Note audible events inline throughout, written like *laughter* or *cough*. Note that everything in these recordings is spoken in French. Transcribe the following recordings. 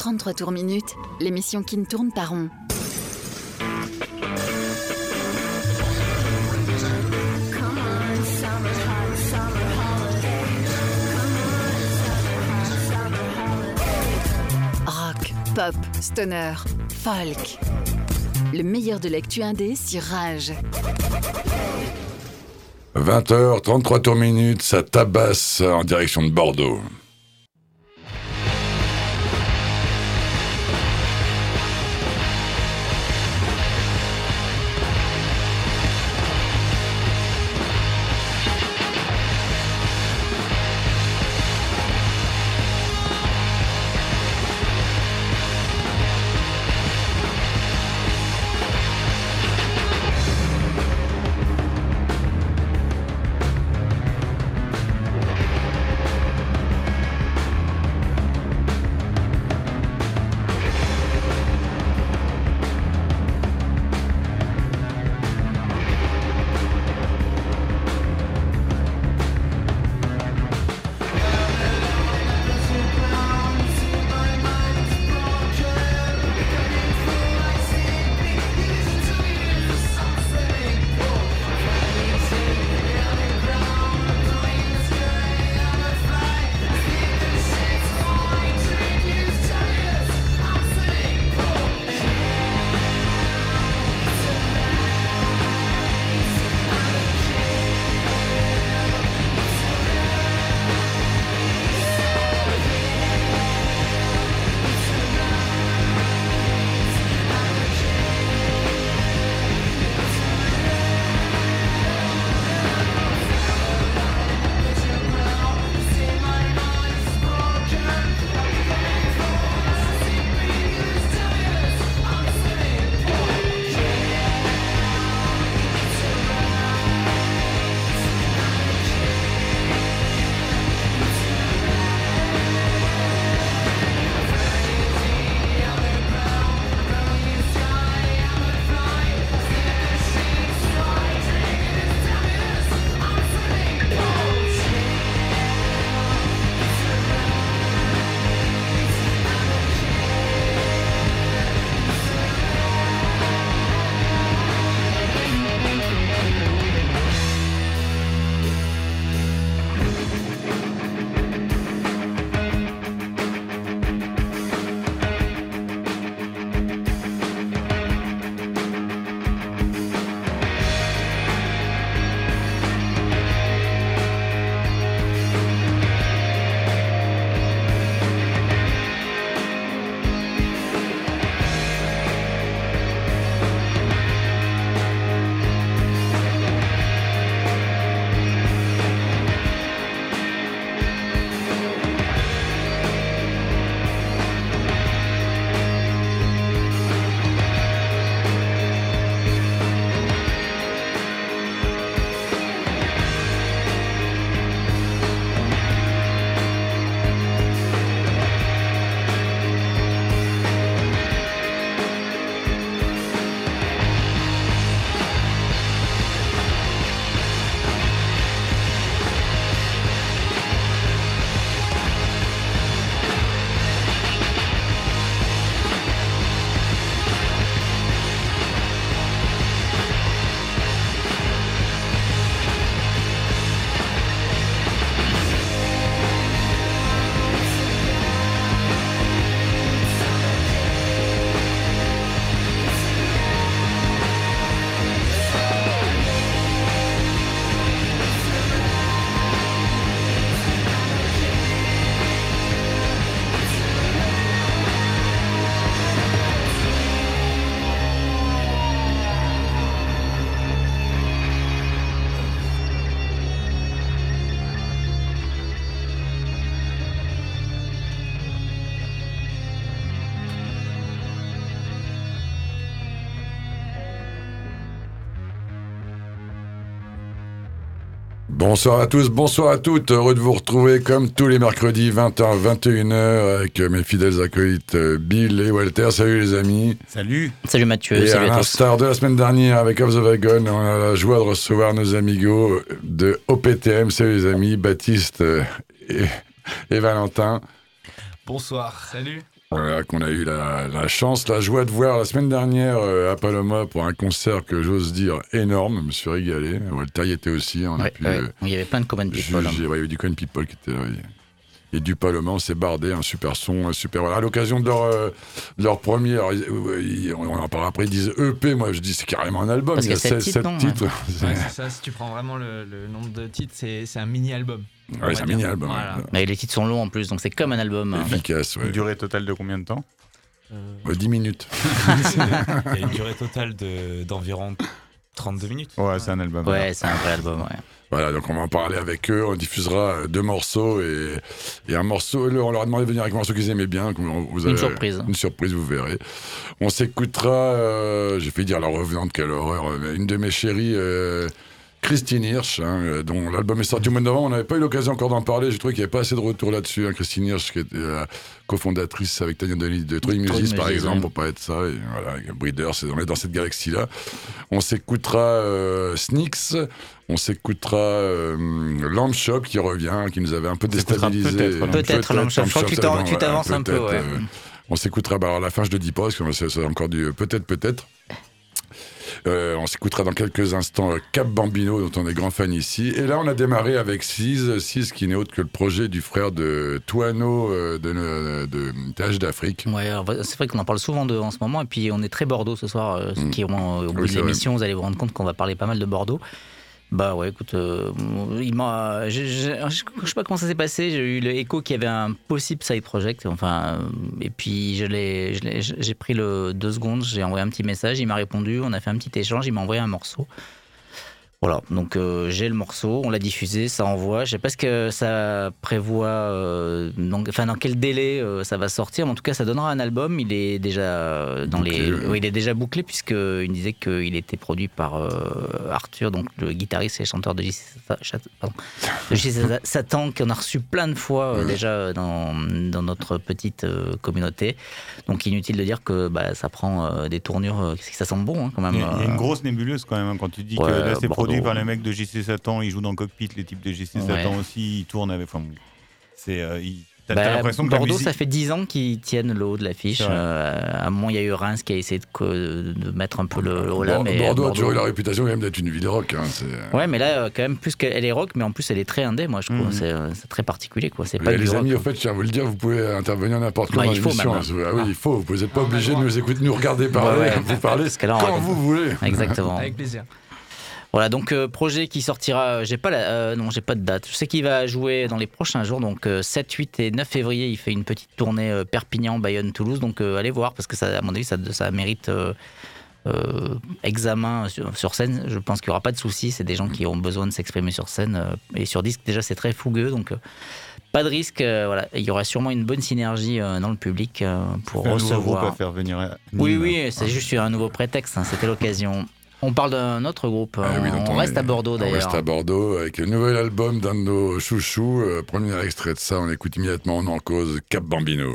33 tours minutes, l'émission qui ne tourne pas rond. Rock, pop, stoner, folk. Le meilleur de l'actu indé sur Rage. 20h, 33 tours minutes, ça tabasse en direction de Bordeaux. Bonsoir à tous, bonsoir à toutes. Heureux de vous retrouver comme tous les mercredis 20h, 21h avec mes fidèles acolytes euh, Bill et Walter. Salut les amis. Salut. Salut Mathieu. Et salut à à l'instar de la semaine dernière avec Off the Wagon, on a la joie de recevoir nos amigos de OPTM. Salut les amis, Baptiste euh, et, et Valentin. Bonsoir. Salut. Voilà, qu'on a eu la, la, chance, la joie de voir la semaine dernière euh, à Paloma pour un concert que j'ose dire énorme. Je me suis régalé. Walter y était aussi. On ouais, pu, ouais. il y avait plein de common people. Hein. il y avait du common people qui était là. Et du Paloma, on s'est bardé, un super son, un super. Voilà. À l'occasion de leur, euh, leur premier, ils, on en parlera après, ils disent EP, moi je dis c'est carrément un album, Parce il y a 7 7 titres. titres. *laughs* Ouais, c'est ça, si tu prends vraiment le, le nombre de titres, c'est c'est un mini-album. Ouais, c'est un mini-album. Voilà. Et les titres sont longs en plus, donc c'est comme un album. Efficace, ouais. Une durée totale de combien de temps? Euh, Ouais, 10 minutes. Il y a une durée totale de- d'environ 32 minutes. Ouais, c'est un album. Ouais, c'est un vrai album, ouais. Voilà, donc on va en parler avec eux. On diffusera euh, deux morceaux et, et un morceau. On leur a demandé de venir avec un morceau qu'ils aimaient bien. on- Vous Une avez- surprise. Une surprise, vous verrez. On s'écoutera, euh, j'ai fait dire la revenante, quelle horreur, une de mes chéries. euh, Christine Hirsch, hein, euh, dont l'album est sorti au mois de novembre, on n'avait pas eu l'occasion encore d'en parler, j'ai trouvé qu'il n'y avait pas assez de retour là-dessus. hein. Christine Hirsch, qui était euh, cofondatrice avec Tania Denis de Troy Music, par exemple, ouais. pour parler de ça. Et voilà, c'est- on est dans cette galaxie-là. On s'écoutera euh, Sneaks, on s'écoutera euh, Lamp Shop qui revient, qui nous avait un peu déstabilisé. peut-être Peut-être Lamp Shop. Je crois que tu t'avances un peu, ouais. euh, on s'écoutera, bah, alors à la fin je ne dis pas, parce que c'est c'est encore du peut-être, peut-être. Euh, on s'écoutera dans quelques instants euh, Cap Bambino, dont on est grand fan ici. Et là, on a démarré avec Sise, Sise qui n'est autre que le projet du frère de Touano euh, de, de, d'Afrique. Ouais, alors, c'est vrai qu'on en parle souvent de, en ce moment, et puis on est très Bordeaux ce soir. ceux Mm. qui au bout Oui, de l'émission, vous allez vous rendre compte qu'on va parler pas mal de Bordeaux. Bah ouais, écoute, euh, il m'a, je je sais pas comment ça s'est passé. J'ai eu l'écho qu'il y avait un possible side project. Enfin, euh, et puis je l'ai- j'ai pris le deux secondes, j'ai envoyé un petit message, il m'a répondu, on a fait un petit échange, il m'a envoyé un morceau. Voilà, donc euh, j'ai le morceau, on l'a diffusé, ça envoie. Je sais pas ce que ça prévoit, euh, enfin dans quel délai euh, ça va sortir. Mais en tout cas, ça donnera un album. Il est déjà dans Bouclé, les, oui, il est déjà bouclé puisque il disait qu'il était produit par Arthur, donc le guitariste et chanteur de JC *laughs* Satan, qu'on a reçu plein de fois déjà dans, dans notre petite communauté. Donc inutile de dire que bah, ça prend des tournures. que ça sent bon hein, quand même. Il y, a, une grosse nébuleuse quand même hein, quand tu dis que là c'est produit par les mecs de JC Satan, ils jouent dans le cockpit, les types de JC Ouais. Satan aussi, ils tournent avec. Enfin, c'est. euh, ils- T'as Bah, t'as l'impression que Bordeaux, musique- ça fait 10 ans qu'ils tiennent le haut de l'affiche. Euh, à un moment, il y a eu Reims qui a essayé de, co- de mettre un peu le, le haut là. Bor- mais Bordeaux a toujours eu la réputation quand même d'être une ville rock. hein, c'est- Ouais, mais là, euh, quand même, plus qu'elle est rock, mais en plus, elle est très indé, moi, je trouve. Mhm. C'est, euh, c'est très particulier, quoi. C'est pas du les rock. amis, au fait, je tiens à vous le dire, vous pouvez intervenir n'importe quand Bah, dans l'émission. même. Ah oui, il faut. Vous n'êtes pas On a le obligé de nous écouter, de nous regarder parler. Ouais, ouais. *laughs* Vous on quand vous voulez. Exactement. Avec plaisir. Voilà, donc euh, projet qui sortira, euh, j'ai pas la, euh, non, j'ai pas de date. Je sais qu'il va jouer dans les prochains jours, donc euh, 7, 8 et 9 février, il fait une petite tournée Perpignan, Bayonne, Toulouse, donc allez voir parce que ça, à mon avis, ça, ça mérite examen sur, sur scène. Je pense qu'il y aura pas de souci. C'est des gens qui ont besoin de s'exprimer sur scène et sur disque déjà c'est très fougueux, donc. pas de risque, euh, voilà. Il y aura sûrement une bonne synergie euh, dans le public euh, pour un nouveau groupe recevoir. à faire venir. à Oui, oui, c'est juste un nouveau prétexte, hein, c'était l'occasion. On parle d'un autre groupe, Ah oui, on, on reste est- à Bordeaux On d'ailleurs. reste à Bordeaux avec le nouvel album d'un de nos chouchous. Euh, premier extrait de ça, on écoute immédiatement, on en cause Cap Bambino.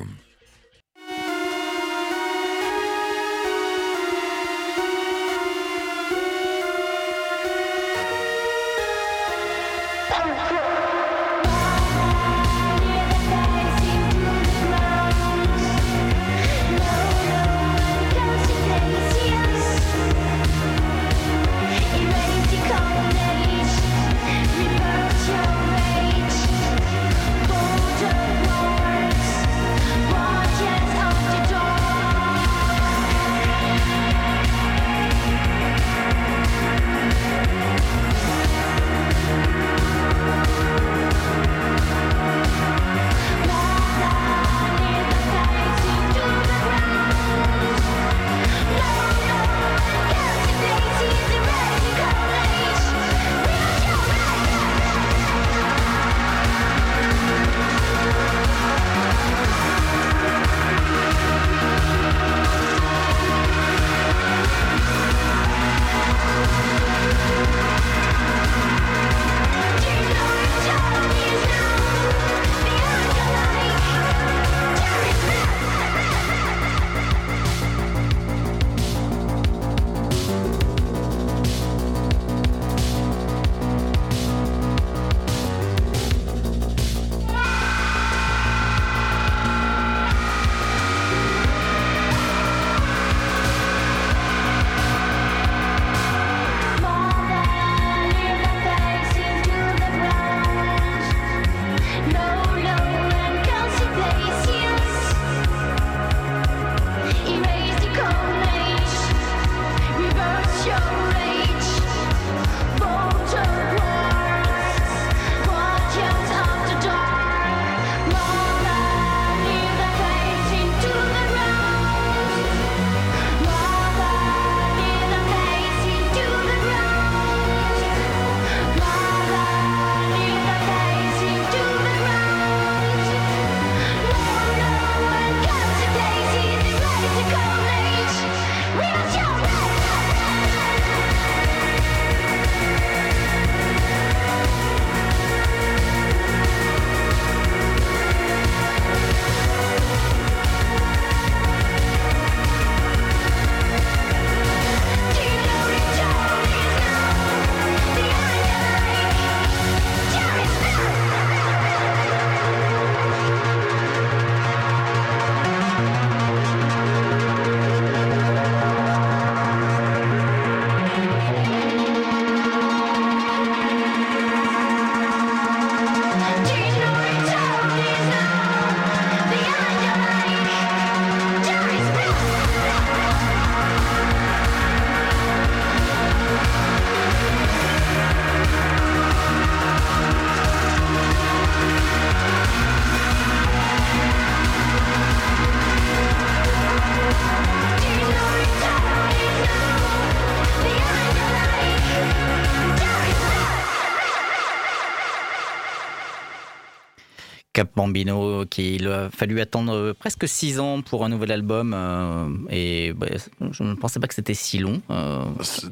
Bambino, qu'il a fallu attendre presque six ans pour un nouvel album. euh, et bah, je ne pensais pas que c'était si long. euh.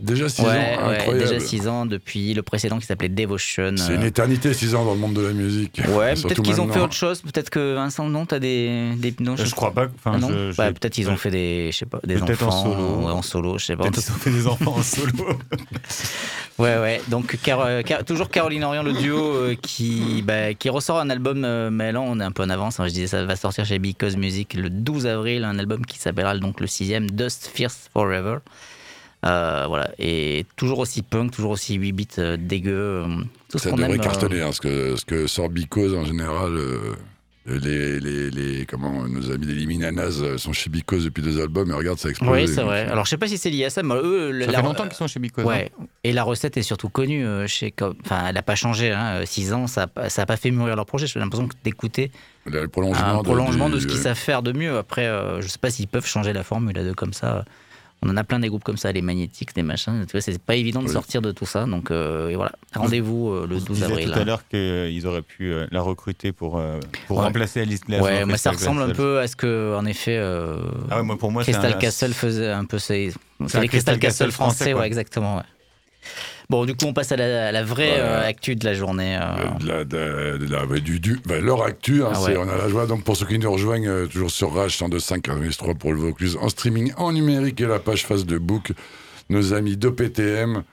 Déjà 6 Ouais, ans, ouais, incroyable. déjà six ans depuis le précédent qui s'appelait Devotion. C'est euh. une éternité, 6 ans dans le monde de la musique. Ouais, peut-être qu'ils ont fait autre chose. Peut-être que Vincent, non, t'as des, des non, Je crois pas. Enfin, non je- Bah, peut-être ils ont fait des, je sais pas, des Peut-être en enfants solo. ouais, en solo, je sais pas. Peut-être qu'ils ont fait des enfants en solo. *laughs* Ouais, ouais. Donc Car- euh, Car- toujours Caroline Orion, le duo euh, qui, bah, qui ressort un album. euh, mais là, on est un peu en avance. hein. je disais, ça va sortir chez Because Music le 12 avril, un album qui s'appellera donc le sixième Dust Fierce Forever. Euh, voilà, et toujours aussi punk, toujours aussi 8 bits euh, dégueu. euh, tout ce Ça devrait aime, euh, cartonner, hein, ce, que, ce que sort Because en général. euh, les, les, les- comment, nos amis des Liminanas sont chez Because depuis deux albums et regarde, ça explose. Oui, c'est vrai. Alors, je sais pas si c'est lié à ça, mais eux, Ça la- fait longtemps qu'ils sont chez Miko. Ouais, et la recette est surtout connue euh, chez. Enfin, elle n'a pas changé. Hein. 6 ans, ça n'a ça pas fait mûrir leur projet. J'ai l'impression que d'écouter Le prolongement, un prolongement de, du- ce qu'ils savent faire de mieux. Après, euh, je sais pas s'ils peuvent changer la formule à deux comme ça. On en a plein des groupes comme ça, les magnétiques, les machins. Tu vois, c'est pas évident de Oui. sortir de tout ça. Donc, euh, et voilà. Rendez-vous euh, le On 12 disait avril. tout à l'heure qu'ils auraient pu euh, la recruter pour, pour Ouais. remplacer Alice Glass. Ouais, moi ça ressemble un peu à ce que, en effet, Ah ouais, moi, pour moi, c'est Crystal un- Castle faisait un peu. C'est les Crystal Crystal Castle Castle français, français, ouais, exactement. ouais. Bon, du coup, on passe à la, à la vraie Voilà. euh, actu de la journée. euh. de la, de- de la- du, du, bah, leur actu, hein, Ah c'est- ouais. on a la joie. Donc pour ceux qui nous rejoignent, euh, toujours sur Rage 102.5 3 pour le Vaucluse, en streaming, en numérique et la page face de Book, nos amis d'OPTM,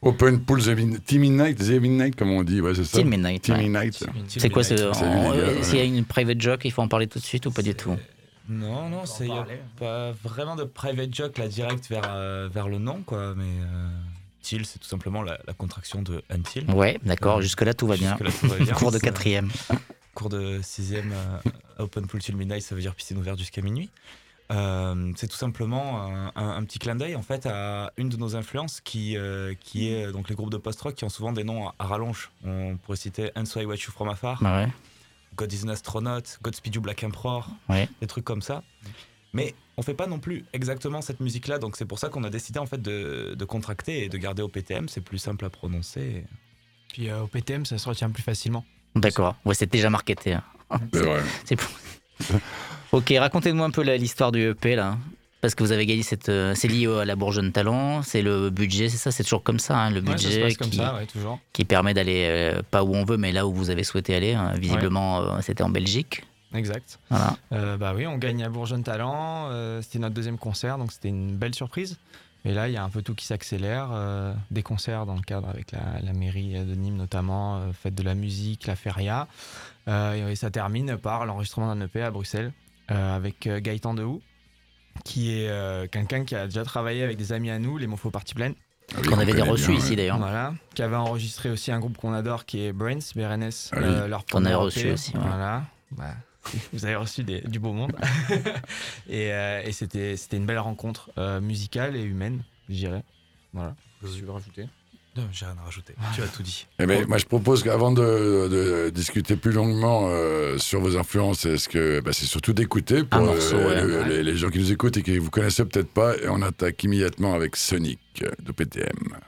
Open Pool The Midnight, The Midnight, comme on dit, ouais, c'est ça. Team Midnight. Team ouais. Midnight. C'est quoi ce- euh, ouais. S'il y a une private joke, il faut en parler tout de suite ou pas du tout? Non, non, il n'y a pas vraiment de private joke là direct vers, euh, vers le nom, quoi. Mais euh, C'est tout simplement la, la contraction de Until. Ouais, d'accord. Jusque-là, tout va bien. Jusque-là, tout va bien. *laughs* Cours de quatrième. Cours de sixième euh, Open Pool Till Midnight, ça veut dire piscine ouverte jusqu'à minuit. Euh, c'est tout simplement un, un- un petit clin d'œil en fait à une de nos influences qui, euh, qui est donc les groupes de post-rock qui ont souvent des noms à, à rallonge. On pourrait citer And So I Watch You From Afar, ouais. God is an Astronaut, Godspeed You Black Emperor, Ouais. des trucs comme ça. Mais on fait pas non plus exactement cette musique-là, donc c'est pour ça qu'on a décidé en fait de, de contracter et de garder au PTM, c'est plus simple à prononcer. Puis euh, au PTM, ça se retient plus facilement. D'accord. Ouais, c'est déjà marketé. hein. C'est *laughs* pour- *laughs* ok, racontez-moi un peu l'histoire du EP là. Parce que vous avez gagné cette. euh, c'est lié à la Bourgeonne Talent, c'est le budget, c'est ça, c'est toujours comme ça, hein, le Ouais, ça budget passe comme qui, ça, ouais, toujours. qui permet d'aller euh, pas où on veut, mais là où vous avez souhaité aller. hein. Visiblement, euh, c'était en Belgique. Exact. Voilà. Euh, bah oui, on gagne à Bourgeonne Talent. euh, c'était notre deuxième concert, donc c'était une belle surprise. Et là, il y a un peu tout qui s'accélère. euh, des concerts dans le cadre avec la, la mairie de Nîmes notamment, euh, fête de la musique, la feria. Euh, et ça termine par l'enregistrement d'un EP à Bruxelles euh, avec Gaëtan Dehou, qui est euh, quelqu'un qui a déjà travaillé avec des amis à nous, les Mofo Partie Pleine. Ah oui, Qu'on avait des reçus bien, ici ouais. d'ailleurs. Voilà, qui avait enregistré aussi un groupe qu'on adore qui est Brains, BRNS, Ah oui. euh, leur Qu'on avait premier reçu EP. aussi, ouais. Voilà, Bah, *laughs* vous avez reçu des- du beau monde. *laughs* et euh, et c'était c'était une belle rencontre euh, musicale et humaine, je dirais. Voilà. Tu veux rajouter? Non, j'ai rien à rajouter, tu as tout dit. Eh ben, moi, je propose qu'avant de, de discuter plus longuement euh, sur vos influences, est-ce que bah, c'est surtout d'écouter pour Un morceau, ouais. le- les, les gens qui nous écoutent et qui vous connaissez peut-être pas, et on attaque immédiatement avec Sonic de PTM.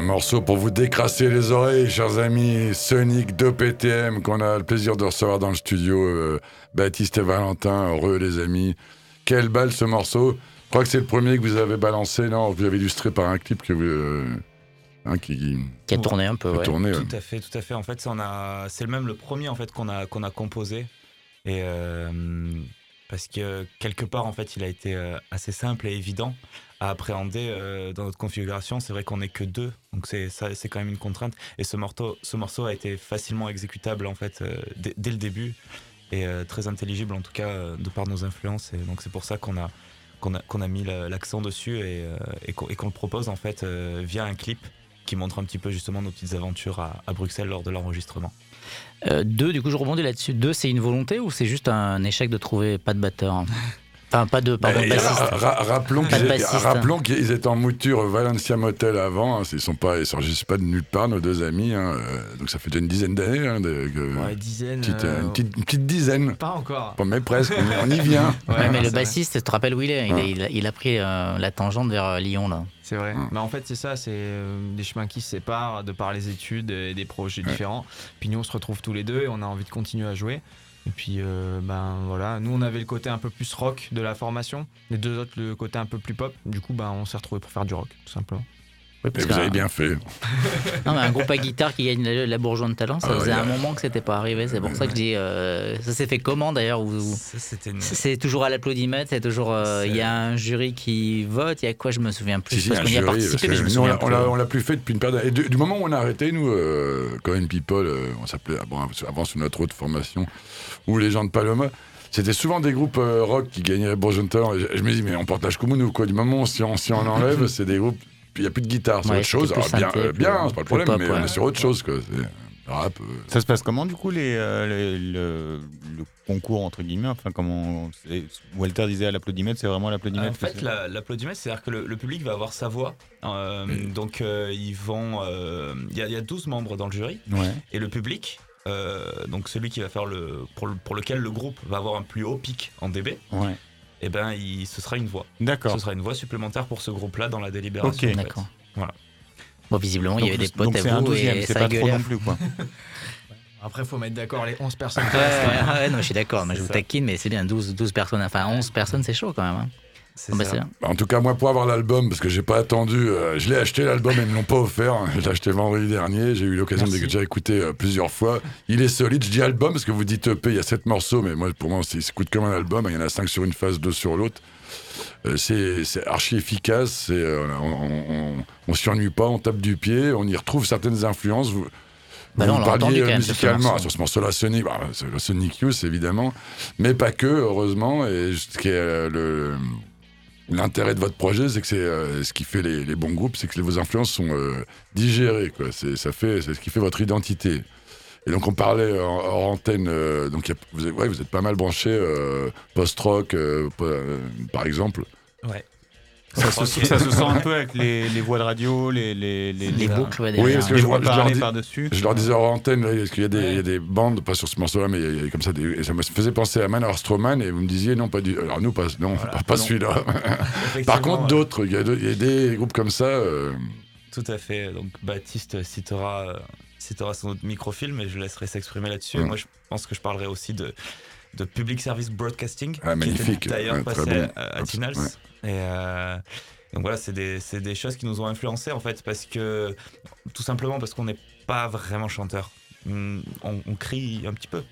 Un morceau pour vous décrasser les oreilles, chers amis. Sonic 2 PTM, qu'on a le plaisir de recevoir dans le studio. Euh, Baptiste et Valentin, heureux les amis. Quelle balle ce morceau. Je crois que c'est le premier que vous avez balancé, non Vous avez illustré par un clip que vous, euh, hein, qui, Qui a tourné un peu, qui ouais. tourné. ouais. Tout à fait, tout à fait. En fait, c'est le même le premier en fait qu'on a qu'on a composé et euh, parce que quelque part en fait, il a été euh, assez simple et évident à appréhender euh, dans notre configuration. C'est vrai qu'on n'est que deux, donc c'est quand même une contrainte. Et ce morceau, ce morceau a été facilement exécutable en fait euh, dès, le début et très intelligible en tout cas de par nos influences. Et donc c'est pour ça qu'on a qu'on a, qu'on a mis la- l'accent dessus et, qu'on le propose en fait via un clip qui montre un petit peu justement nos petites aventures à Bruxelles lors de l'enregistrement. Euh, deux, du coup, je rebondis là-dessus. Deux, c'est une volonté ou c'est juste un échec de trouver pas de batteur Enfin, pas de, pardon, Bah, ra- ra- rappelons Pas de qu'ils bassiste. rappelons qu'ils étaient en mouture Valencia Motel avant. hein. Ils sont pas, ils pas de nulle part, nos deux amis. hein. Euh, Donc ça fait déjà une dizaine d'années. hein, Ouais, dizaine. petite, euh, une, petite, une petite dizaine. Pas encore. Bon, mais presque, on, on y *laughs* vient. Ouais, mais le bassiste, tu te rappelles où il est? Il, Ouais. a, il a- il a pris euh, la tangente vers Lyon, là. C'est vrai. Mais en fait, c'est ça, c'est des chemins qui se séparent de par les études et des projets différents. Puis nous, on se retrouve tous les deux et on a envie de continuer à jouer. Et puis, euh, ben voilà, nous, on avait le côté un peu plus rock de la formation, les deux autres, le côté un peu plus pop. Du coup, ben, on s'est retrouvés pour faire du rock, tout simplement. Oui, Et parce vous avez bien fait. *laughs* Non, mais un groupe à guitare qui gagne la, la bourgeois de talent, ça Ah, faisait ouais, un ouais. moment que c'était pas arrivé. C'est pour ça que je dis. euh, ça s'est fait comment d'ailleurs une- C'est toujours à l'applaudimètre, c'est toujours. euh, Il y a un jury qui vote, il y a quoi Je me souviens plus. Si, si, parce un qu'on y a jury, participé, parce mais je que me nous, on souviens l'a- on plus. l'a- on l'a plus fait depuis une période. Et du, du moment où on a arrêté, nous, euh, Corinne People, euh, on s'appelait avant, avant sous notre autre formation, ou les gens de Paloma, c'était souvent des groupes euh, rock qui gagnaient Bourgeon Talent. Je, je me dis, mais on portage comme nous, quoi. Du moment où si on, si on *laughs* enlève, c'est des groupes. Il n'y a plus de guitare, c'est Ouais, autre chose. Alors, bien, synthé, euh, bien, c'est pas le problème, pop, mais ouais. on est sur autre chose, quoi. C'est rap. euh, Ça se passe comment du coup les, euh, le, le- le concours entre guillemets Enfin comment c'est- Walter disait à l'applaudimètre, c'est vraiment l'applaudimètre. En fait, c'est- la- l'applaudimètre, c'est-à-dire que le, le public va avoir sa voix. Euh, donc, euh, ils vont. euh, Il y, a- il y a 12 membres dans le jury. Ouais. Et le public, euh, donc celui qui va faire le pour, le. pour lequel le groupe va avoir un plus haut pic en dB, Ouais. Et ben, il, ce sera une voix. D'accord. Ce sera une voix supplémentaire pour ce groupe-là dans la délibération. Ok. D'accord. Voilà. Bon, visiblement, il y avait des potes donc à c'est un vous douzième, et c'est ça pas trop non plus quoi. *laughs* Après, faut mettre d'accord les 11 *laughs* personnes. Ouais, ouais, ouais, non, je suis d'accord, mais je vous taquine, mais c'est bien, 12, 12 personnes, enfin 11 personnes, c'est chaud quand même. hein. C'est Bon, bah, ça. c'est bien. En tout cas, moi, pour avoir l'album, parce que j'ai pas attendu, euh, je l'ai acheté l'album et ils me l'ont pas offert. Je l'ai acheté vendredi dernier. J'ai eu l'occasion de déjà écouter euh, plusieurs fois. Il est solide. Je dis album parce que vous dites EP, il y a sept morceaux, mais moi, pour moi, c'est- il s'écoute comme un album. Il y en a cinq sur une phase, deux sur l'autre. Euh, c'est c'est archi efficace. c'est, euh, on, on, on, on s'y ennuie pas. On tape du pied. On y retrouve certaines influences. Vous, Bah vous non, parliez entendu quand même sur ce musicalement morceau. Ah, sur ce morceau-là, Sonic, bah, c'est le Sonic Youth évidemment, mais pas que, heureusement. Et ce qui est le l'intérêt de votre projet, c'est que c'est euh, ce qui fait les, les bons groupes, c'est que vos influences sont euh, digérées. C'est, ça fait, c'est ce qui fait votre identité. Et donc on parlait en, hors antenne, euh, donc vous, êtes, vous êtes pas mal branché post-rock, po- par exemple. Ouais. Ça se, Ok. ça se sent un peu avec les, les voix de radio, les, les, les, Les boucles, ouais, Oui, parce que les je- voix je leur dis- par-dessus. Je leur disais hors antenne, là, parce qu'il y a des, Ouais. il y a des bandes, pas sur ce morceau-là, mais il y a- il y a comme ça, des, et ça me faisait penser à Manor Stroman, et vous me disiez non, pas du. Alors nous, pas, non, Voilà. pas, pas Non. celui-là. Par contre, ouais. d'autres, il y, a y des groupes comme ça. euh, Tout à fait. Donc Baptiste citera, citera son autre microfilm et je laisserai s'exprimer là-dessus. Ouais. Moi, je pense que je parlerai aussi de, de Public Service Broadcasting, Ah, qui magnifique. était d'ailleurs passé bon. à, à Ouais. Tinals. Et euh, donc voilà, c'est des, des choses qui nous ont influencés en fait, parce que tout simplement parce qu'on n'est pas vraiment chanteur. On, on- crie un petit peu.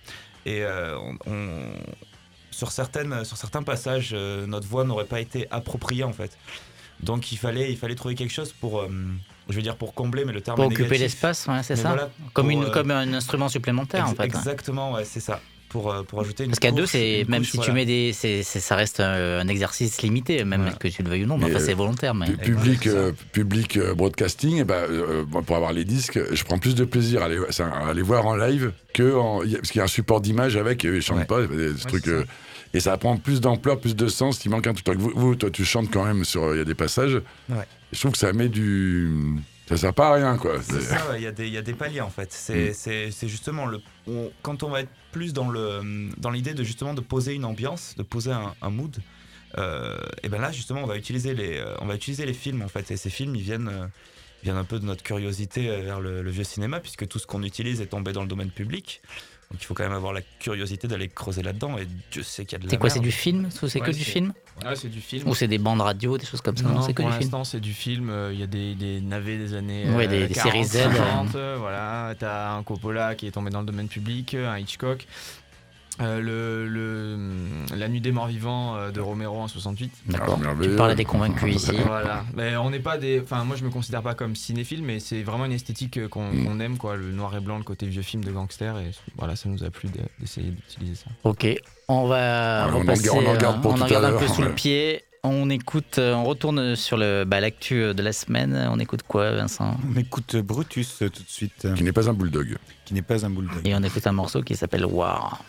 Et euh, on, on- sur, certaines, sur certains passages, euh, notre voix n'aurait pas été appropriée en fait. Donc il fallait, il fallait trouver quelque chose pour, euh, je veux dire pour combler, mais le terme Pour est occuper l'espace, ouais, c'est ça voilà, comme, pour, une, comme un instrument supplémentaire, en fait. Exactement, ouais, c'est ça. Pour, euh, pour ajouter une Parce qu'à deux, c'est même couche, si tu mets des, c'est, c'est- ça reste un, un exercice limité, même Voilà. que tu le veuilles ou non. Enfin, euh, c'est volontaire. Mais... pu- public, voilà, c'est euh, public euh, broadcasting, ben, euh, pour avoir les disques, je prends plus de plaisir à aller, à aller voir en live que en, parce qu'il y a un support d'image avec, et ils chantent Ouais. pas, des, trucs. ça. euh, et ça prend plus d'ampleur, plus de sens. Il manque un truc. Vous, vous, toi, tu chantes quand même sur. Il y a des passages. Ouais. Je trouve que ça met du. Ça sert pas à rien, quoi. C'est ouais, il y, a des- il y a des paliers en fait. C'est Mm. justement le. on- quand on va être plus dans l'idée de justement de poser une ambiance, de poser un, un mood, euh, et ben là justement on va utiliser les euh, on va utiliser les films en fait. Et ces films ils viennent euh, viennent un peu de notre curiosité vers le, le vieux cinéma, puisque tout ce qu'on utilise est tombé dans le domaine public. Donc il faut quand même avoir la curiosité d'aller creuser là-dedans, et Dieu sait qu'il y a de la C'est quoi C'est du film C'est Ouais, que du film Ouais, c'est du film. Ou c'est des bandes radio, des choses comme ça Non, Non, c'est que pour du film. l'instant, c'est du film. euh, Il y a des, des navets des années Ouais, euh, des- des 40, séries Z, 50, euh, voilà, t'as un Coppola qui est tombé dans le domaine public, un Hitchcock. Euh, le, le- La Nuit des Morts Vivants euh, de Romero en 68. D'accord. Ah, tu merveilleux. parles à des convaincus *laughs* ici. Voilà. Mais on n'est pas des. Enfin, moi, je me considère pas comme cinéphile, mais c'est vraiment une esthétique euh, qu'on Mm. qu'on aime, quoi. Le noir et blanc, le côté vieux film de gangster. Et voilà, ça nous a plu de- d'essayer d'utiliser ça. Ok, on va Ah, on en repasser, garde- on en garde pour on tout en à garde un peu sous le pied. On écoute, on retourne sur le bah, l'actu de la semaine. On écoute quoi, Vincent? On écoute Brutus tout de suite, Qui n'est pas un bulldog. qui n'est pas un bulldog. Et on écoute un morceau qui s'appelle War.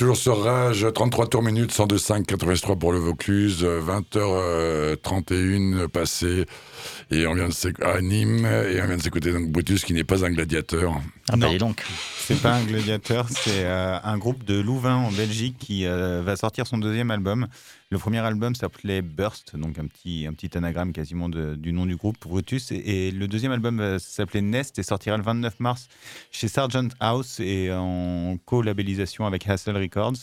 Toujours sur Rage, 33 tours minutes, 102.5, 83 pour le Vaucluse, 20h31 passé. Et on vient de s'éc- à Nîmes, et on vient de s'écouter donc Brutus qui n'est pas un gladiateur. Ah bah Non. donc. C'est pas un gladiateur, c'est euh, un groupe de Louvain en Belgique qui euh, va sortir son deuxième album. Le premier album s'appelait Burst, donc un petit, un petit anagramme quasiment de- du nom du groupe, Brutus. Et, et le deuxième album va s'appelait Nest et sortira le 29 mars chez Sargent House et en co-labellisation avec Hassel Records.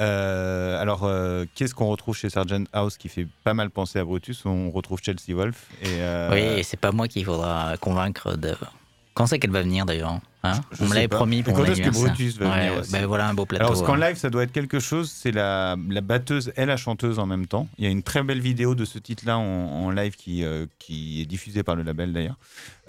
Euh, alors, euh, qu'est-ce qu'on retrouve chez Sargent House qui fait pas mal penser à Brutus? On retrouve Chelsea Wolf. Et, euh, Oui, et c'est pas moi qu'il faudra convaincre de. Quand c'est qu'elle va venir d'ailleurs hein? Je On me l'avait promis pour quand est-ce que. Brutus va Ouais, venir aussi? ben voilà un beau plateau. Alors, ce qu'en hein. live, ça doit être quelque chose. C'est la, la batteuse et la chanteuse en même temps. Il y a une très belle vidéo de ce titre-là en, en live qui, qui est diffusée par le label d'ailleurs.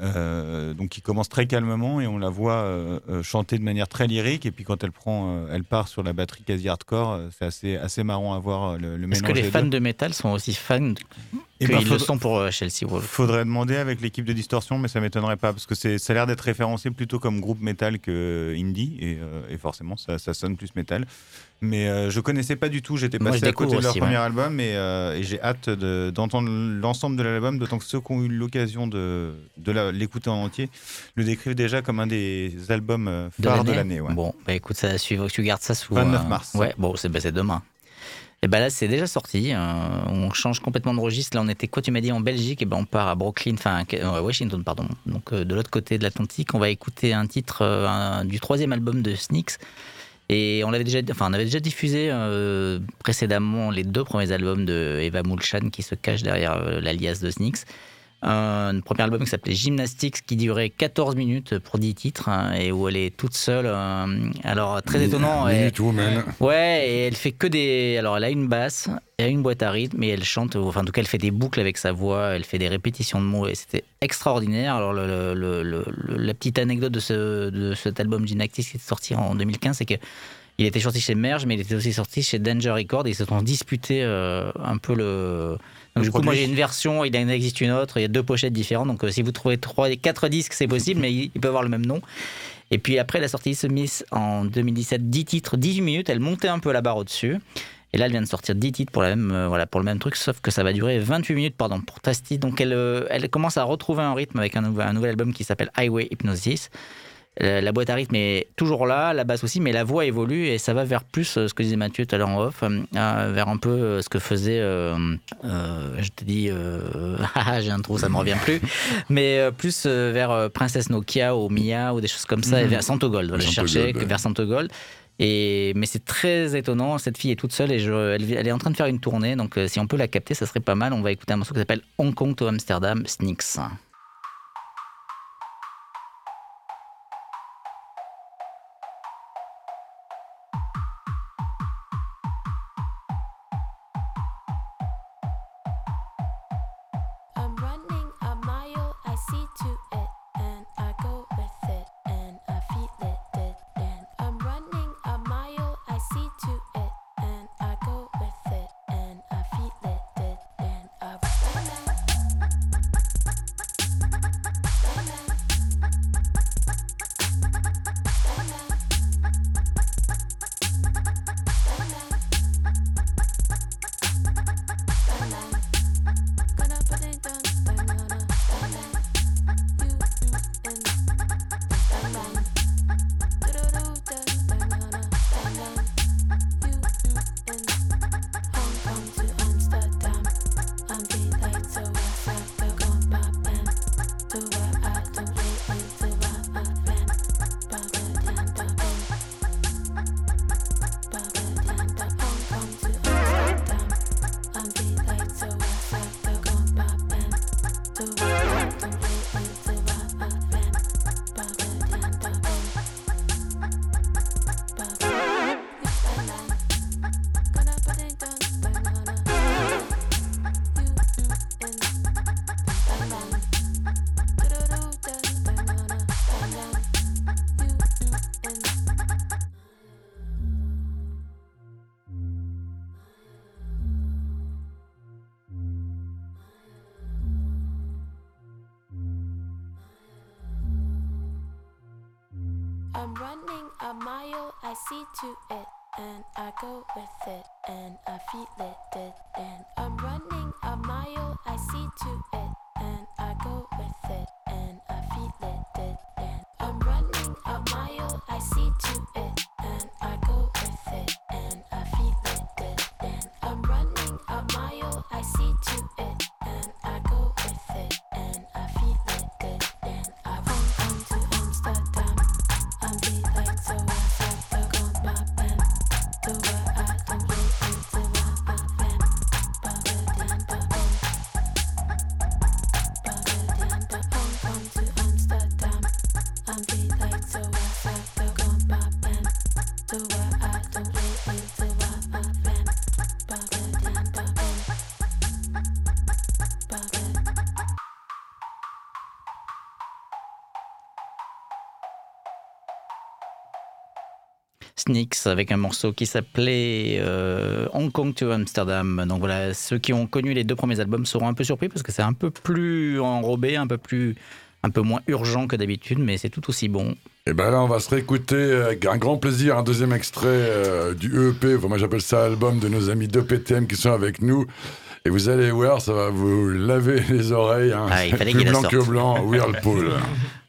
Euh, donc, qui commence très calmement et on la voit euh, euh, chanter de manière très lyrique. Et puis, quand elle prend, euh, elle part sur la batterie quasi hardcore. C'est assez, assez marrant à voir le, le Est-ce que les fans deux. de métal sont aussi fans Eh qu'ils ben, le sont pour Chelsea Wolf Faudrait demander avec l'équipe de Distorsion, mais ça m'étonnerait pas parce que c'est, ça a l'air d'être référencé plutôt comme groupe métal que indie et, et forcément ça, ça sonne plus métal. Mais euh, je connaissais pas du tout, j'étais passé à côté de leur aussi, premier ouais. album et, euh, et j'ai hâte de- d'entendre l'ensemble de l'album, d'autant que ceux qui ont eu l'occasion de, l'écouter en entier le décrivent déjà comme un des albums euh, phares de l'année. ouais. Bon, bah écoute, ça suivre, tu gardes ça sous. 29 euh, mars. Ouais, bon, c'est bah, demain. Et ben là, c'est déjà sorti. euh, on change complètement de registre. Là, on était quoi Tu m'as dit en Belgique? Et ben on part à Brooklyn, enfin Washington, pardon. Donc euh, de l'autre côté de l'Atlantique, on va écouter un titre euh, un- du troisième album de Sneaks. Et on l'avait déjà, enfin, on avait déjà diffusé euh, précédemment les deux premiers albums de Eva Mulchan qui se cache derrière euh, l'alias de Sneaks. Un premier album qui s'appelait Gymnastics qui durait 14 minutes pour 10 titres hein, et où elle est toute seule. euh, alors très étonnant. elle- Woman. Ouais, et elle fait que des. Alors, elle a une basse, elle a une boîte à rythme, et elle chante. Enfin, en tout cas, elle fait des boucles avec sa voix, elle fait des répétitions de mots, et c'était extraordinaire. Alors, le, le- le- le- le- la petite anecdote de, ce, de cet album Gymnastics qui est sorti en 2015, c'est que. Il était sorti chez Merge, mais il était aussi sorti chez Danger Records et ils se sont disputés euh, un peu le. Donc, Le du coup, moi j'ai une version, il en existe une autre, il y a deux pochettes différentes. Donc, euh, si vous trouvez trois, quatre disques, c'est possible, *laughs* mais il, il peut avoir le même nom. Et puis après, elle a sorti Smith en 2017, 10 titres, 18 minutes. Elle montait un peu la barre au-dessus. Et là, elle vient de sortir 10 titres pour, la même, euh, voilà, pour le même truc, sauf que ça va durer 28 minutes pardon, pour Tasty. Donc elle, euh, elle commence à retrouver un rythme avec un nouvel album qui s'appelle Highway Hypnosis. Euh, La boîte à rythme est toujours là, la basse aussi, mais la voix évolue et ça va vers plus euh, ce que disait Mathieu tout à l'heure en off, euh, vers un peu ce que faisait, euh, euh, je te dis, euh, *laughs* ah, j'ai un trou, ça me revient plus, *laughs* mais plus vers Princesse Nokia ou Mia ou des choses comme ça, et Mhm. vers Santo Gold, voilà, je cherchais Gold, ouais. vers Santo Gold. Et, mais c'est très étonnant, cette fille est toute seule et je, elle, elle est en train de faire une tournée, donc si on peut la capter, ça serait pas mal. On va écouter un morceau qui s'appelle Hong Kong to Amsterdam, Sneaks. Snicks avec un morceau qui s'appelait euh, Hong Kong to Amsterdam. Donc voilà, ceux qui ont connu les deux premiers albums seront un peu surpris parce que c'est un peu plus enrobé, un peu plus, un peu moins urgent que d'habitude, mais c'est tout aussi bon. Et ben là, on va se réécouter avec un grand plaisir un deuxième extrait euh, du EP, moi j'appelle ça album de nos amis de PTM qui sont avec nous. Et vous allez voir, ça va vous laver les oreilles. Hein. Ah, il fallait plus il blanc que blanc, Whirlpool. *laughs*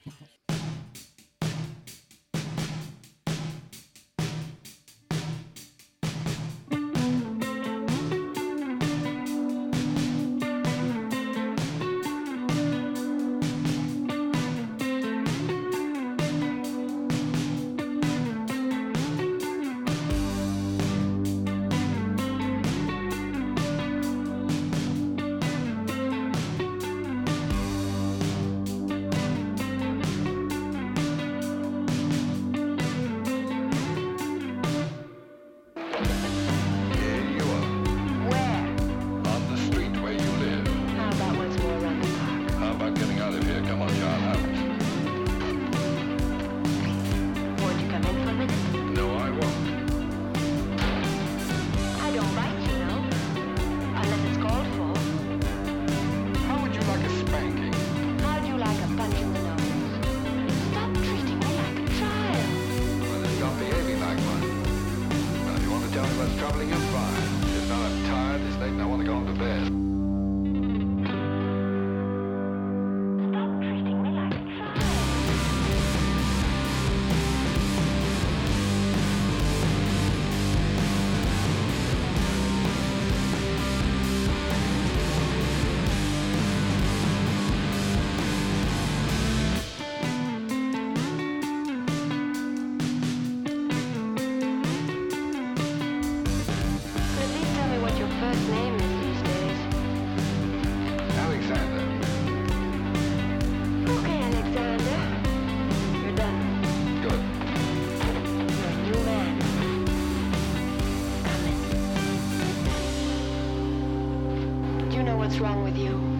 what's wrong with you.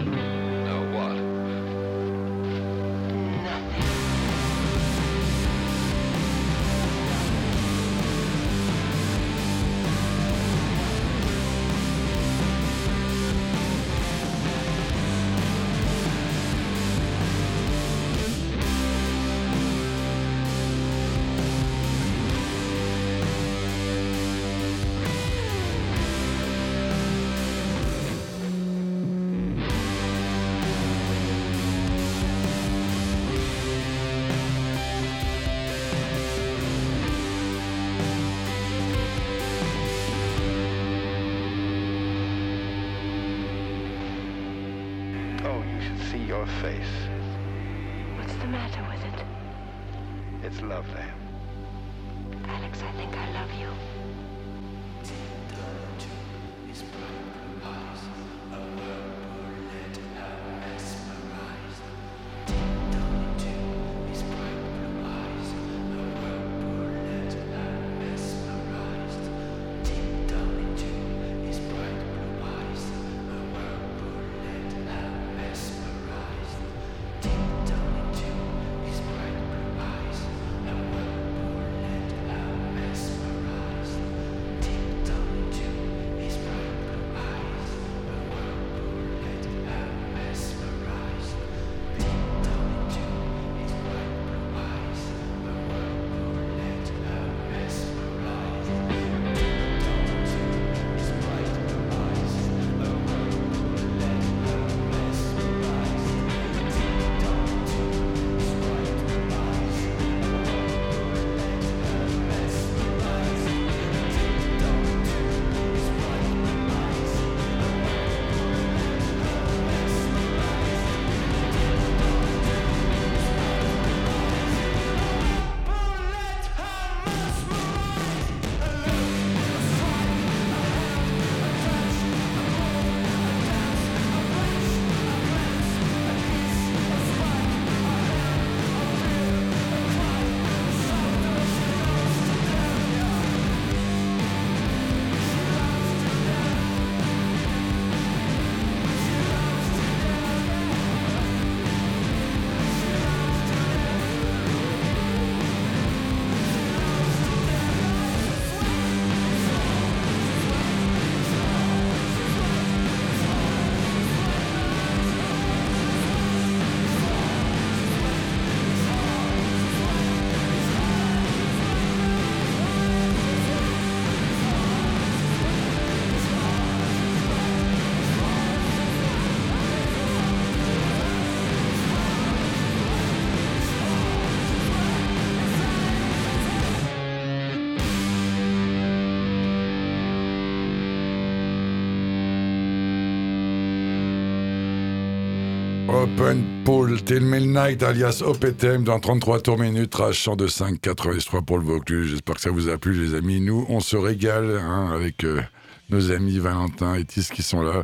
Open Pool Till Midnight alias OPTM dans 33 tours minutes, rachant de 5,83 pour le Vaucluse. J'espère que ça vous a plu, les amis. Nous, on se régale hein, avec euh, nos amis Valentin et Tis qui sont là.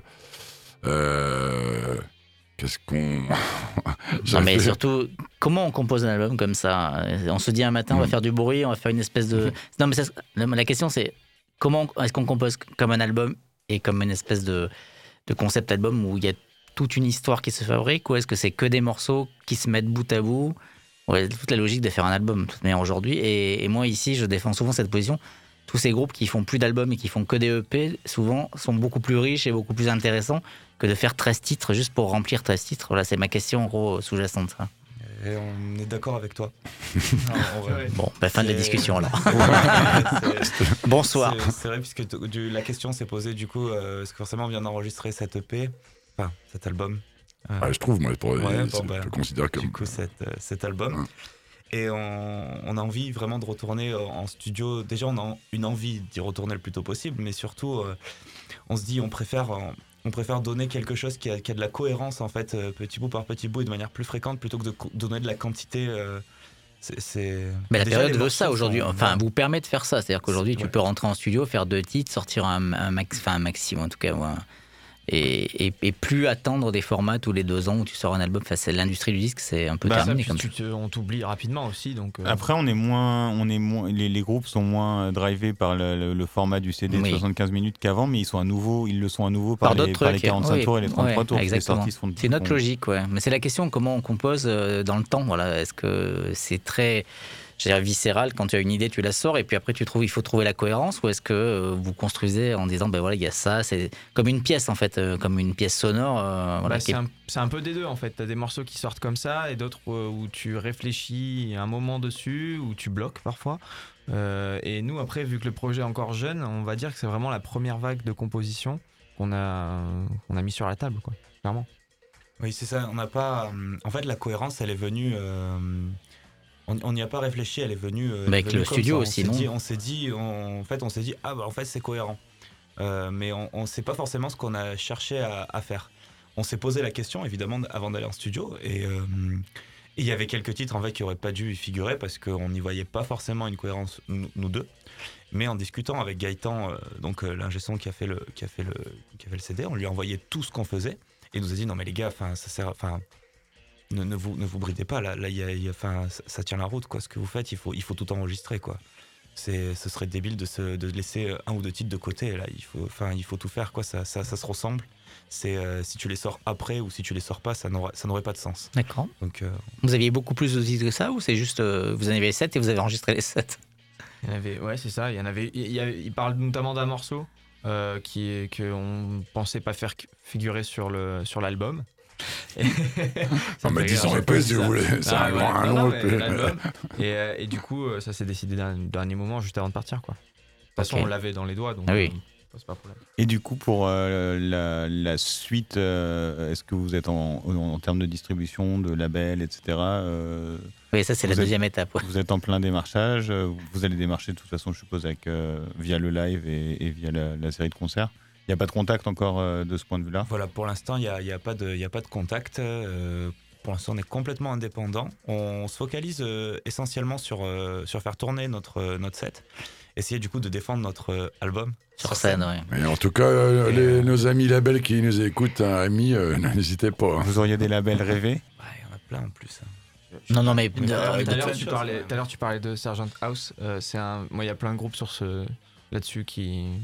Euh, Qu'est-ce qu'on. *laughs* Non, mais surtout, comment on compose un album comme ça? On se dit un matin, on va Mm. faire du bruit, on va faire une espèce de. *laughs* Non, mais ça- la la question, c'est comment est-ce qu'on compose comme un album et comme une espèce de, de concept album où il y a toute une histoire qui se fabrique ou est-ce que c'est que des morceaux qui se mettent bout à bout? Ouais, toute la logique de faire un album, de toute manière, aujourd'hui. Et, et moi, ici, je défends souvent cette position. Tous ces groupes qui font plus d'albums et qui font que des EP, souvent, sont beaucoup plus riches et beaucoup plus intéressants que de faire 13 titres juste pour remplir 13 titres. Voilà, c'est ma question, en gros, sous-jacente. ça. Et on est d'accord avec toi. *laughs* Non, en vrai. Bon, bah, fin de la discussion alors. *laughs* Bonsoir. C'est- vrai, puisque la question s'est posée, du coup, euh, parce que forcément, on vient d'enregistrer cet EP, enfin, cet album. Euh, Ah, je trouve, moi, pour, Ouais, bon, bah, je le considère comme. du coup, cet, euh, cet album. Ouais. Et on, on a envie vraiment de retourner euh, en studio. Déjà, on a une envie d'y retourner le plus tôt possible, mais surtout, euh, on se dit, on préfère, euh, on préfère donner quelque chose qui a, qui a de la cohérence, en fait, euh, petit bout par petit bout et de manière plus fréquente, plutôt que de donner de la quantité. euh, Mais la Déjà, période veut ça aujourd'hui. sont- Enfin, vous permet de faire ça. C'est-à-dire qu'aujourd'hui, tu Ouais. peux rentrer en studio, faire deux titres, sortir un, un max, enfin un maximum en tout cas. ouais. Et, et, et plus attendre des formats tous les deux ans où tu sors un album. Enfin, c'est l'industrie du disque, c'est un peu Bah, Ça, terminé puis comme tu ça. te- on t'oublie rapidement aussi. Donc, euh, Après, on est moins, on est moins, les, les groupes sont moins drivés par le, le- le format du CD de Oui. 75 minutes qu'avant, mais ils sont à nouveau, ils le sont à nouveau par, Par les, par les trucs, 45 oui. tours et les 33 Ouais, tours. Exactement. C'est notre logique, ouais. Mais c'est la question comment on compose euh, dans le temps. Voilà, est-ce que c'est très je veux dire, viscéral quand tu as une idée, tu la sors et puis après tu trouves, il faut trouver la cohérence ou est-ce que euh, vous construisez en disant ben voilà il y a ça, c'est comme une pièce en fait, euh, comme une pièce sonore. euh, voilà, bah, c'est est- un, c'est un peu des deux en fait. T'as des morceaux qui sortent comme ça et d'autres euh, où tu réfléchis un moment dessus, où tu bloques parfois. Euh, et nous, après, vu que le projet est encore jeune, on va dire que c'est vraiment la première vague de composition qu'on a, qu'on a mis sur la table, quoi. Clairement. Oui, c'est ça. On n'a pas. En fait, la cohérence, elle est venue. euh, On on n'y a pas réfléchi, elle est venue. euh, elle Mais est avec venue le studio ça. On aussi, s'est non dit- On s'est dit, on- en fait, on s'est dit, ah bah en fait c'est cohérent. Euh, mais on ne sait pas forcément ce qu'on a cherché à, à faire. On s'est posé la question évidemment avant d'aller en studio et euh, il y avait quelques titres en fait qui auraient pas dû y figurer parce qu'on n'y voyait pas forcément une cohérence nous, nous deux. Mais en discutant avec Gaëtan, euh, donc euh, l'ingé son qui a fait le qui a fait le qui a fait le CD, on lui a envoyé tout ce qu'on faisait et il nous a dit non mais les gars, enfin ça sert, enfin ne, ne vous ne vous bridez pas là, là il y a, il y a- enfin ça, tient la route quoi. Ce que vous faites, il faut il faut tout enregistrer quoi. C'est ce serait débile de se de laisser un ou deux titres de côté là. Il faut enfin il faut tout faire quoi. Ça ça, ça se ressemble. C'est euh, si tu les sors après ou si tu les sors pas, ça n'aurait ça n'aurait pas de sens. D'accord. Donc euh, Vous aviez beaucoup plus de titres que ça ou c'est juste euh, vous en avez 7 et vous avez enregistré les 7 Il y en avait, ouais, c'est ça. Il y en avait. Il, y avait- il parle notamment d'un morceau euh, qui est qu'on pensait pas faire figurer sur le sur l'album. *laughs* Non, mais me fait 10 ans si vous voulez. C'est Ah, un grand, un long mais. *laughs* Et, euh, et du coup, euh, ça s'est décidé d'un dernier moment, juste avant de partir, quoi. De toute façon, on l'avait dans les doigts, donc Ah oui. euh, c'est pas un problème. Et du coup, pour euh, la, la suite, euh, est-ce que vous êtes en, en, en termes de distribution, de label, etc. euh, Oui, ça c'est la êtes- deuxième étape. ouais. Vous êtes en plein démarchage. Vous allez démarcher de toute façon, je suppose, avec, euh, via le live et, et via la, la série de concerts. Il n'y a pas de contact encore euh, de ce point de vue-là? Voilà, pour l'instant, il n'y a, y a, pas de- y a pas de contact. euh, pour l'instant, on est complètement indépendant. On se focalise euh, essentiellement sur, euh, sur faire tourner notre, euh, notre set. Essayer du coup de défendre notre euh, album. Sur scène, ouais. Et en tout cas, euh, les- euh, nos amis labels qui nous écoutent, hein, amis, euh, *laughs* n'hésitez pas. hein. Vous auriez des labels rêvés? Ouais, il y en a plein en plus. hein. Non, non, mais. Tout à l'heure, tu parlais, tu de Sergeant House. euh, c'est un, moi, il y a plein de groupes sur ce là-dessus qui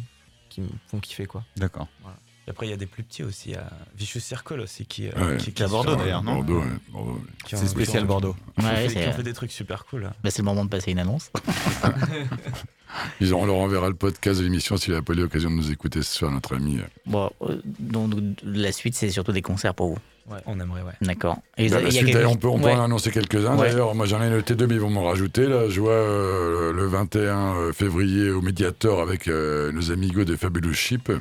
qui me font kiffer, quoi. D'accord. Et après, il y a des plus petits aussi. Il y a Vicious Circle aussi qui, euh, Ouais. qui, Qui est à Bordeaux, d'ailleurs, non Bordeaux, ouais, Bordeaux. qui ont- C'est spécial Bordeaux. qui ont Ouais, fait- c'est- qui ont fait des trucs super cool. hein. bah, c'est le moment de passer une annonce. *laughs* *laughs* Ils ont, on leur enverra le podcast de l'émission s'il n'a pas eu l'occasion de nous écouter ce soir, notre ami. Bon, euh, donc la suite c'est surtout des concerts pour vous. On aimerait, ouais. D'accord. Et Bah, il la y a suite, quelque- d'ailleurs, on peut, on peut Ouais. en annoncer quelques-uns. Ouais. D'ailleurs, moi j'en ai noté deux, mais ils vont m'en rajouter. Là, je vois euh, le 21 février au Mediator avec euh, nos amigos de Fabulous Ship,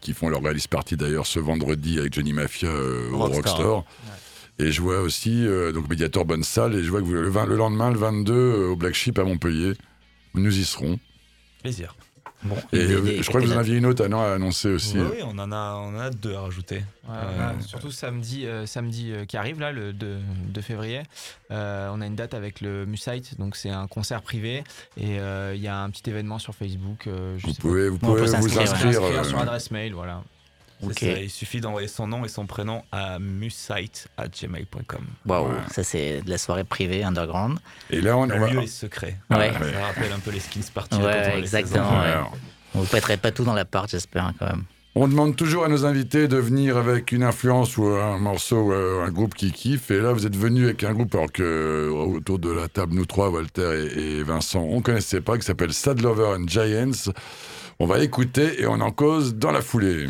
qui font leur release party d'ailleurs ce vendredi avec Johnny Mafia euh, au Rockstar. Rockstore. Et je vois aussi, euh, donc Mediator, bonne salle, et je vois que vous- le, 20 le lendemain, le 22, euh, au Black Sheep à Montpellier, nous y serons. Plaisir. Bon, Et euh, je crois que vous en aviez une autre à, non, à annoncer aussi. Oui, oui, on en a, on en a deux à rajouter. Ouais, Euh, ouais, surtout samedi, euh, samedi euh, qui arrive là, le 2, 2 février, euh, on a une date avec le Musite, donc c'est un concert privé et euh, il y a un petit événement sur Facebook. euh, je Vous sais pouvez, vous pouvez vous inscrire. euh, sur adresse mail, voilà. Ça, il suffit d'envoyer son nom et son prénom à musite@gmail.com. Waouh, Ouais. ça c'est de la soirée privée underground. Et là, on, on Le va. lieu est secret. Ouais. Ça rappelle un peu les skins parties. On exactement, 16 ans. ouais. alors, Vous ne pèterez pas tout dans l'appart, j'espère hein, quand même. On demande toujours à nos invités de venir avec une influence ou un morceau ou un groupe qui kiffe. Et là, vous êtes venu avec un groupe alors que euh, autour de la table, nous trois, Walter et, et Vincent, on connaissait pas, qui s'appelle Sad Lover and Giants. On va écouter et on en cause dans la foulée.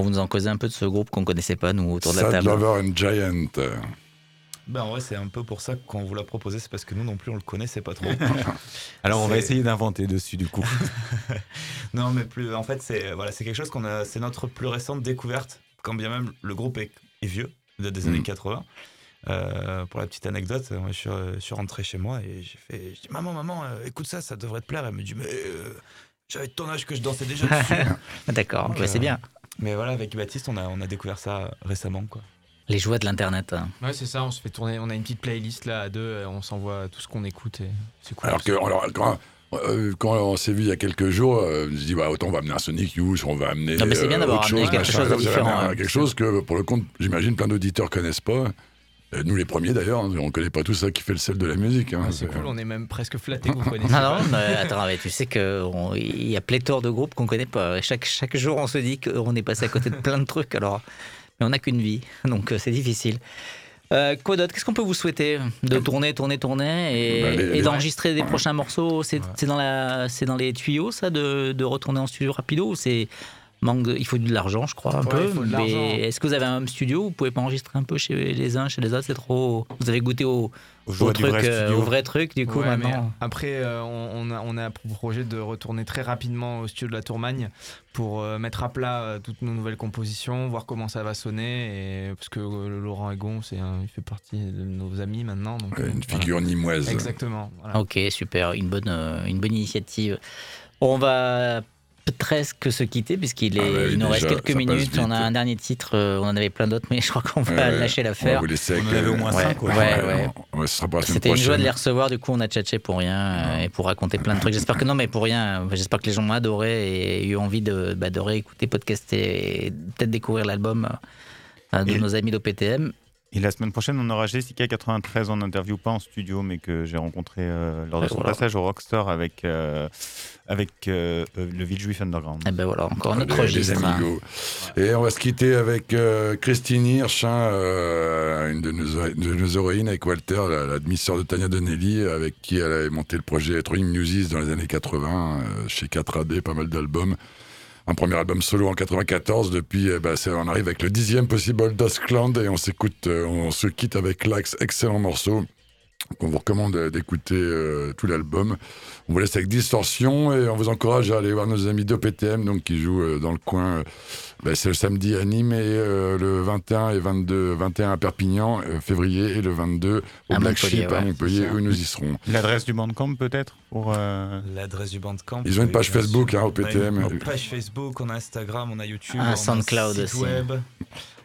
Bon, vous nous en causez un peu de ce groupe qu'on connaissait pas, nous, autour de la Sad table. Lover and Giant. Ben, en vrai, c'est un peu pour ça qu'on vous l'a proposé, c'est parce que nous non plus, on le connaissait pas trop. *laughs* Alors on va essayer d'inventer dessus du coup. *laughs* non, mais plus. En fait, c'est voilà, c'est quelque chose qu'on a. C'est notre plus récente découverte, quand bien même le groupe est, est vieux, il date des Mm. années 80. Euh, pour la petite anecdote, moi, je, suis, euh, je suis rentré chez moi et j'ai fait. Je dis maman, maman, euh, écoute ça, ça devrait te plaire. Elle me dit mais euh, j'avais ton âge que je dansais déjà dessus. *laughs* D'accord, ouais, c'est euh, bien. Mais voilà, avec Baptiste, on a, on a découvert ça récemment, quoi. Les joies de l'internet. hein. Ouais, c'est ça, on se fait tourner. On a une petite playlist là à deux, euh, on s'envoie tout ce qu'on écoute et c'est cool. Alors que alors, quand, euh, quand on s'est vu il y a quelques jours, euh, je dis, bah, autant on va amener un Sonic Youth, on va amener Non, mais c'est bien euh, d'avoir autre amené chose, quelque machin. chose de différent. Quelque chose que, pour le compte, j'imagine, plein d'auditeurs connaissent pas. Euh, nous, les premiers d'ailleurs, hein, on connaît pas tout ça qui fait le sel de la musique. hein. Ouais, c'est cool, on est même presque flatté que vous *laughs* connaissez. Non, non, mais attends, mais tu sais qu'il y a pléthore de groupes qu'on connaît pas. Chaque, chaque jour, on se dit qu'on est passé à côté de plein de trucs. Alors, mais on n'a qu'une vie, donc euh, c'est difficile. Euh, quoi d'autre? Qu'est-ce qu'on peut vous souhaiter? De tourner, tourner, tourner et, Bah, et d'enregistrer des prochains morceaux? C'est Ouais. dans, la- c'est dans les tuyaux, ça, de, de retourner en studio rapido ou c'est manque de- Il faut de l'argent, je crois, un Ouais, peu. mais est-ce que vous avez un home studio Vous pouvez pas enregistrer un peu chez les uns, chez les autres? C'est trop. Vous avez goûté au, Au au joie du truc, vrai euh, au vrai truc, du coup, Ouais, mais maintenant. après, euh, on, on a, on a pour projet de retourner très rapidement au studio de la Tourmagne pour euh, mettre à plat euh, toutes nos nouvelles compositions, voir comment ça va sonner. Et, parce que euh, Laurent Egon, c'est il fait partie de nos amis maintenant. Donc, Ouais, Une voilà. figure nimoise. Exactement. voilà. Ok, super, une bonne, euh, une bonne initiative. On va presque se quitter puisqu'il est, Ah il nous reste quelques minutes. On a un dernier titre, euh, on en avait plein d'autres, mais je crois qu'on va Ouais, lâcher On va l'affaire. On en avait euh, au moins Ouais, 5 ouais, ouais. on- C'était une joie de les recevoir, du coup on a tchatché pour rien euh, et pour raconter plein de trucs. J'espère que non, mais pour rien. J'espère que les gens ont adoré et eu envie de, bah, de réécouter, podcaster et peut-être découvrir l'album euh, de Et- nos amis d'OPTM. Et la semaine prochaine, on aura Jessica 93 en interview, pas en studio, mais que j'ai rencontré euh, lors de Et son voilà. passage au Rockstar avec, euh, avec euh, euh, le Villejuif Underground. Et ben voilà, encore un autre registre. hein. amigos. Et on va se quitter avec euh, Christine Hirsch, hein, euh, une de nos, de nos héroïnes, avec Walter, la, la demi-sœur de Tania Donnelly, avec qui elle avait monté le projet Throwing Muses dans les années 80, euh, chez 4AD, pas mal d'albums. Un premier album solo en 94. Depuis, eh ben, on arrive avec le dixième Possible Duskland et on s'écoute, euh, on se quitte avec Lax, excellent morceau. Qu'on vous recommande d'écouter euh, tout l'album. On vous laisse avec Distorsion et on vous encourage à aller voir nos amis d'OPTM donc, qui jouent euh, dans le coin. euh, ben, c'est le samedi à Nîmes et euh, le 21 et 22, 21 à Perpignan, euh, février, et le 22 au À Black Montpellier, Sheep à ouais, Montpellier, c'est ça. où nous y serons. L'adresse du bandcamp peut-être pour euh, L'adresse du bandcamp. Ils ont une page Facebook, hein, On a OPTM. une page Facebook, on a Instagram, on a YouTube, on a SoundCloud site aussi. web.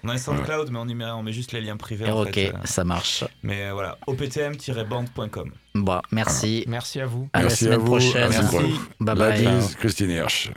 On a un SoundCloud, mais on, y met, on met juste les liens privés. Et en ok, fait, euh. ça marche. Mais euh, voilà, optm-band.com. Bon, merci. Merci à vous. À la Merci à semaine vous. prochaine. À la semaine Merci. prochaine. Bye La bye. Christine Hirsch.